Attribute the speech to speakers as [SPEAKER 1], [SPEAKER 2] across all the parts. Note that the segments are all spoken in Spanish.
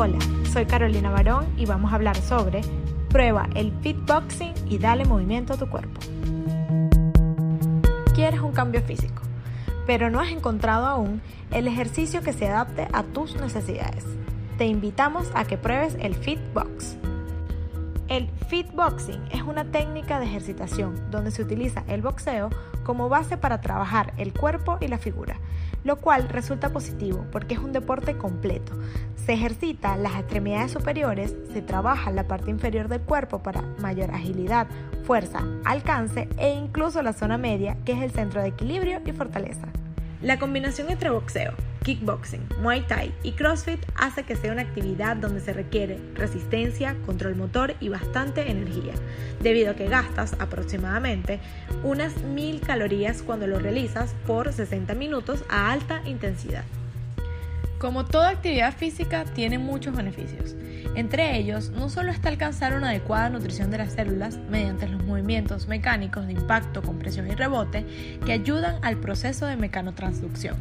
[SPEAKER 1] Hola, soy Carolina Barón y vamos a hablar sobre prueba el fitboxing y dale movimiento a tu cuerpo. Quieres un cambio físico, pero no has encontrado aún el ejercicio que se adapte a tus necesidades. Te invitamos a que pruebes el Fitbox. El fitboxing es una técnica de ejercitación donde se utiliza el boxeo como base para trabajar el cuerpo y la figura, lo cual resulta positivo porque es un deporte completo. Se ejercita las extremidades superiores, se trabaja la parte inferior del cuerpo para mayor agilidad, fuerza, alcance e incluso la zona media, que es el centro de equilibrio y fortaleza. La combinación entre boxeo, kickboxing, muay thai y crossfit hace que sea una actividad donde se requiere resistencia, control motor y bastante energía, debido a que gastas aproximadamente unas mil calorías cuando lo realizas por 60 minutos a alta intensidad. Como toda actividad física tiene muchos beneficios. Entre ellos, no solo está alcanzar una adecuada nutrición de las células mediante los movimientos mecánicos de impacto, compresión y rebote que ayudan al proceso de mecanotransducción.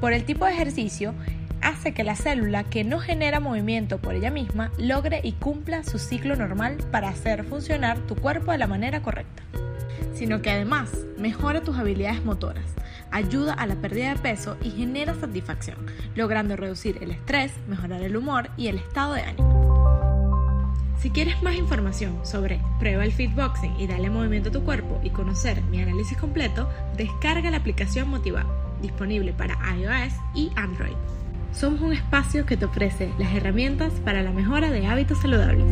[SPEAKER 1] Por el tipo de ejercicio, hace que la célula que no genera movimiento por ella misma logre y cumpla su ciclo normal para hacer funcionar tu cuerpo de la manera correcta, sino que además mejora tus habilidades motoras, ayuda a la pérdida de peso y genera satisfacción, logrando reducir el estrés, mejorar el humor y el estado de ánimo. Si quieres más información sobre prueba el fitboxing y dale movimiento a tu cuerpo y conocer mi análisis completo, descarga la aplicación Motiva, disponible para iOS y Android. Somos un espacio que te ofrece las herramientas para la mejora de hábitos saludables.